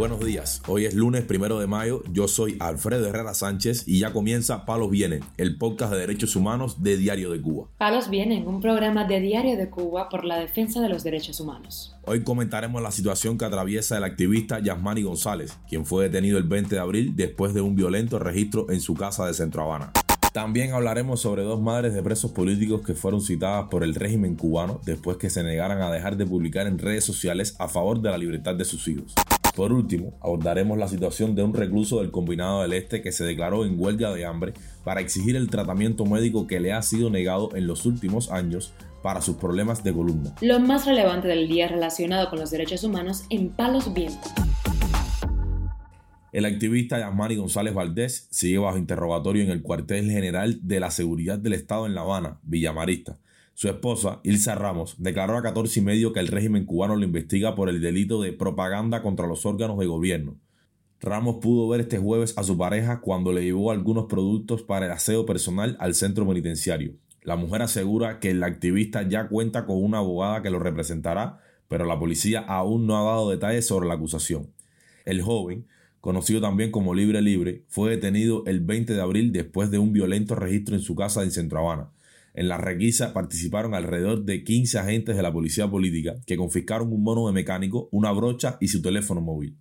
Buenos días, hoy es lunes primero de mayo, yo soy Alfredo Herrera Sánchez y ya comienza Palos Vienen, el podcast de derechos humanos de Diario de Cuba. Palos Vienen, un programa de Diario de Cuba por la defensa de los derechos humanos. Hoy comentaremos la situación que atraviesa el activista Yasmani González, quien fue detenido el 20 de abril después de un violento registro en su casa de Centro Habana. También hablaremos sobre dos madres de presos políticos que fueron citadas por el régimen cubano después que se negaran a dejar de publicar en redes sociales a favor de la libertad de sus hijos. Por último, abordaremos la situación de un recluso del Combinado del Este que se declaró en huelga de hambre para exigir el tratamiento médico que le ha sido negado en los últimos años para sus problemas de columna. Lo más relevante del día relacionado con los derechos humanos en Palos Vientos. El activista Yasmani González Valdés sigue bajo interrogatorio en el cuartel general de la Seguridad del Estado en La Habana, Villamarista. Su esposa, Ilsa Ramos, declaró a 14 y medio que el régimen cubano lo investiga por el delito de propaganda contra los órganos de gobierno. Ramos pudo ver este jueves a su pareja cuando le llevó algunos productos para el aseo personal al centro penitenciario. La mujer asegura que el activista ya cuenta con una abogada que lo representará, pero la policía aún no ha dado detalles sobre la acusación. El joven, conocido también como Libre Libre, fue detenido el 20 de abril después de un violento registro en su casa en Centro Habana. En la requisa participaron alrededor de 15 agentes de la policía política que confiscaron un mono de mecánico, una brocha y su teléfono móvil.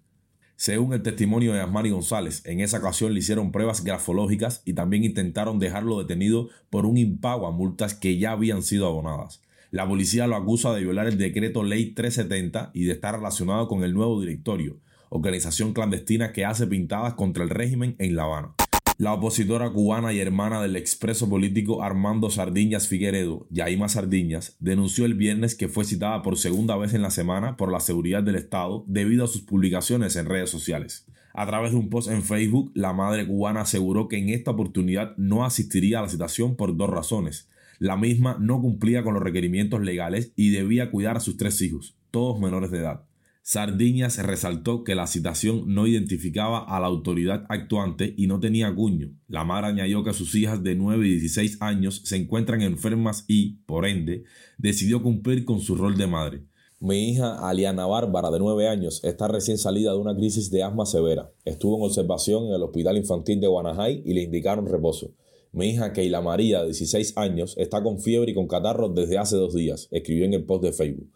Según el testimonio de Asmani González, en esa ocasión le hicieron pruebas grafológicas y también intentaron dejarlo detenido por un impago a multas que ya habían sido abonadas. La policía lo acusa de violar el decreto Ley 370 y de estar relacionado con el nuevo directorio, organización clandestina que hace pintadas contra el régimen en La Habana. La opositora cubana y hermana del expreso político Armando Sardiñas Figueredo, Yaima Sardiñas, denunció el viernes que fue citada por segunda vez en la semana por la seguridad del Estado debido a sus publicaciones en redes sociales. A través de un post en Facebook, la madre cubana aseguró que en esta oportunidad no asistiría a la citación por dos razones. La misma no cumplía con los requerimientos legales y debía cuidar a sus tres hijos, todos menores de edad. Sardiñas resaltó que la citación no identificaba a la autoridad actuante y no tenía cuño. La madre añadió que sus hijas de 9 y 16 años se encuentran enfermas y, por ende, decidió cumplir con su rol de madre. Mi hija Aliana Bárbara, de 9 años, está recién salida de una crisis de asma severa. Estuvo en observación en el Hospital Infantil de Guanajay y le indicaron reposo. Mi hija Keila María, de 16 años, está con fiebre y con catarro desde hace dos días, escribió en el post de Facebook.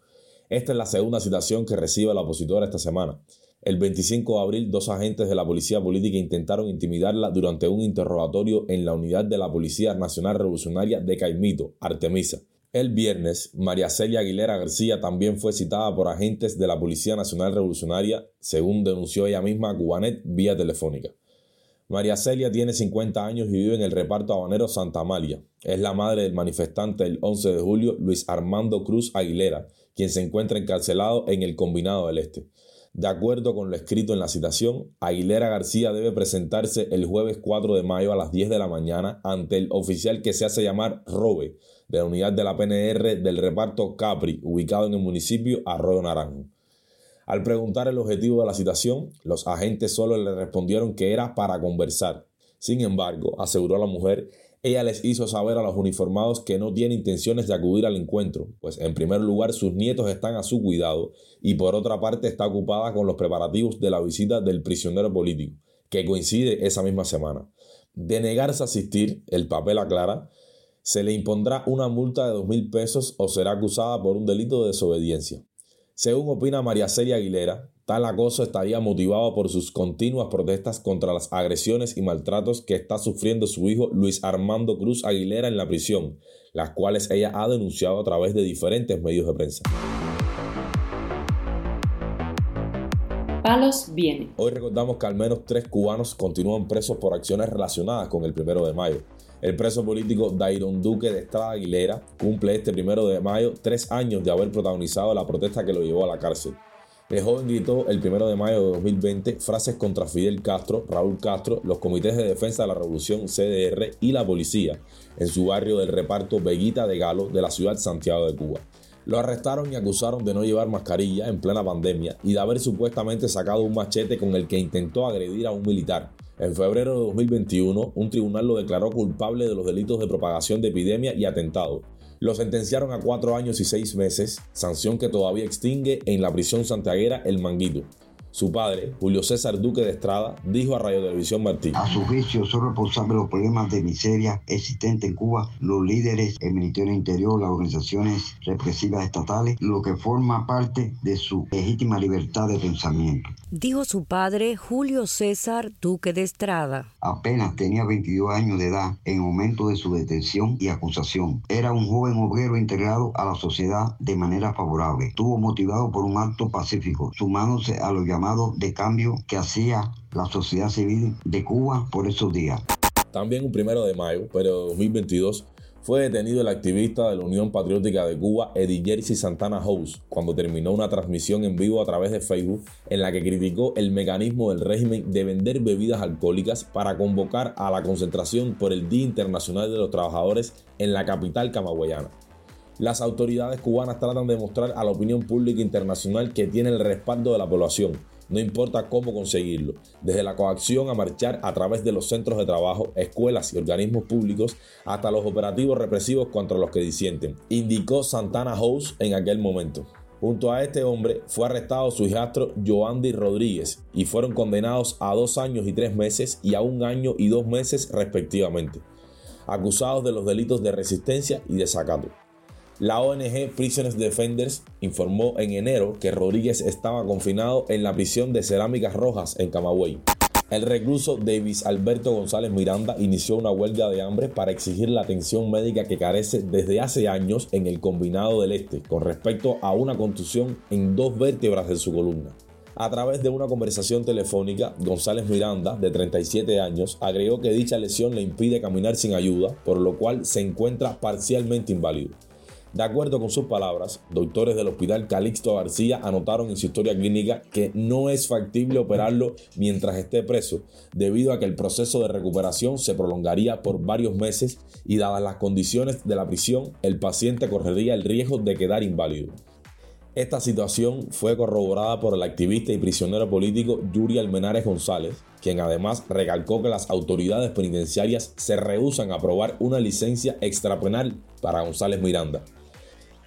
Esta es la segunda citación que recibe la opositora esta semana. El 25 de abril, dos agentes de la Policía Política intentaron intimidarla durante un interrogatorio en la unidad de la Policía Nacional Revolucionaria de Caimito, Artemisa. El viernes, María Celia Aguilera García también fue citada por agentes de la Policía Nacional Revolucionaria, según denunció ella misma a Cubanet vía telefónica. María Celia tiene 50 años y vive en el reparto habanero Santa Amalia. Es la madre del manifestante del 11 de julio, Luis Armando Cruz Aguilera, quien se encuentra encarcelado en el Combinado del Este. De acuerdo con lo escrito en la citación, Aguilera García debe presentarse el jueves 4 de mayo a las 10 de la mañana ante el oficial que se hace llamar Robe, de la unidad de la PNR del reparto Capri, ubicado en el municipio Arroyo Naranjo. Al preguntar el objetivo de la citación, los agentes solo le respondieron que era para conversar. Sin embargo, aseguró la mujer, ella les hizo saber a los uniformados que no tiene intenciones de acudir al encuentro, pues en primer lugar sus nietos están a su cuidado y por otra parte está ocupada con los preparativos de la visita del prisionero político, que coincide esa misma semana. De negarse a asistir, el papel aclara, se le impondrá una multa de dos mil pesos o será acusada por un delito de desobediencia. Según opina María Celia Aguilera, Tal acoso estaría motivado por sus continuas protestas contra las agresiones y maltratos que está sufriendo su hijo Luis Armando Cruz Aguilera en la prisión, las cuales ella ha denunciado a través de diferentes medios de prensa. Palos viene. Hoy recordamos que al menos tres cubanos continúan presos por acciones relacionadas con el primero de mayo. El preso político Dairon Duque de Estrada Aguilera cumple este primero de mayo tres años de haber protagonizado la protesta que lo llevó a la cárcel. El joven gritó el 1 de mayo de 2020 frases contra Fidel Castro, Raúl Castro, los comités de defensa de la revolución CDR y la policía en su barrio del reparto Veguita de Galo de la ciudad Santiago de Cuba. Lo arrestaron y acusaron de no llevar mascarilla en plena pandemia y de haber supuestamente sacado un machete con el que intentó agredir a un militar. En febrero de 2021, un tribunal lo declaró culpable de los delitos de propagación de epidemia y atentado, lo sentenciaron a cuatro años y seis meses, sanción que todavía extingue en la prisión santiaguera El Manguito. Su padre, Julio César Duque de Estrada, dijo a Radio Televisión Martín. A su juicio son responsables de los problemas de miseria existentes en Cuba los líderes, el Ministerio Interior, las organizaciones represivas estatales, lo que forma parte de su legítima libertad de pensamiento. Dijo su padre Julio César Duque de Estrada. Apenas tenía 22 años de edad en el momento de su detención y acusación. Era un joven obrero integrado a la sociedad de manera favorable. Estuvo motivado por un acto pacífico, sumándose a los llamados de cambio que hacía la sociedad civil de Cuba por esos días. También un primero de mayo, pero de 2022, fue detenido el activista de la Unión Patriótica de Cuba, Eddie Jersey Santana House, cuando terminó una transmisión en vivo a través de Facebook en la que criticó el mecanismo del régimen de vender bebidas alcohólicas para convocar a la concentración por el Día Internacional de los Trabajadores en la capital camagüeyana. Las autoridades cubanas tratan de mostrar a la opinión pública internacional que tiene el respaldo de la población, no importa cómo conseguirlo, desde la coacción a marchar a través de los centros de trabajo, escuelas y organismos públicos, hasta los operativos represivos contra los que disienten, indicó Santana House en aquel momento. Junto a este hombre fue arrestado su hijastro Joandy Rodríguez y fueron condenados a dos años y tres meses y a un año y dos meses respectivamente, acusados de los delitos de resistencia y desacato. La ONG Prisoners Defenders informó en enero que Rodríguez estaba confinado en la prisión de Cerámicas Rojas en Camagüey. El recluso Davis Alberto González Miranda inició una huelga de hambre para exigir la atención médica que carece desde hace años en el combinado del este con respecto a una contusión en dos vértebras de su columna. A través de una conversación telefónica, González Miranda, de 37 años, agregó que dicha lesión le impide caminar sin ayuda, por lo cual se encuentra parcialmente inválido. De acuerdo con sus palabras, doctores del Hospital Calixto García anotaron en su historia clínica que no es factible operarlo mientras esté preso, debido a que el proceso de recuperación se prolongaría por varios meses y dadas las condiciones de la prisión, el paciente correría el riesgo de quedar inválido. Esta situación fue corroborada por el activista y prisionero político Yuri Almenares González, quien además recalcó que las autoridades penitenciarias se rehusan a aprobar una licencia extrapenal para González Miranda.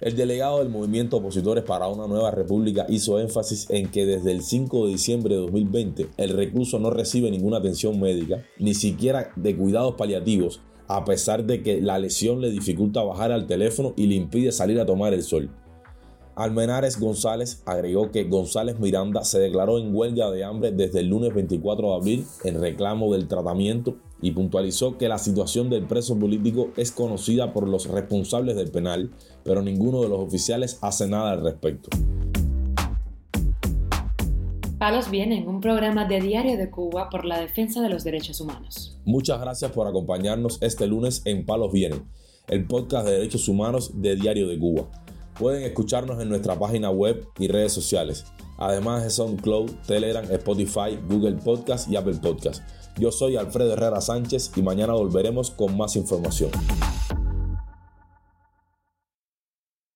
El delegado del movimiento Opositores para una Nueva República hizo énfasis en que desde el 5 de diciembre de 2020 el recluso no recibe ninguna atención médica, ni siquiera de cuidados paliativos, a pesar de que la lesión le dificulta bajar al teléfono y le impide salir a tomar el sol. Almenares González agregó que González Miranda se declaró en huelga de hambre desde el lunes 24 de abril en reclamo del tratamiento y puntualizó que la situación del preso político es conocida por los responsables del penal, pero ninguno de los oficiales hace nada al respecto. Palos Vienen, un programa de Diario de Cuba por la defensa de los derechos humanos. Muchas gracias por acompañarnos este lunes en Palos Vienen, el podcast de derechos humanos de Diario de Cuba. Pueden escucharnos en nuestra página web y redes sociales, además de SoundCloud, Telegram, Spotify, Google Podcast y Apple Podcast. Yo soy Alfredo Herrera Sánchez y mañana volveremos con más información.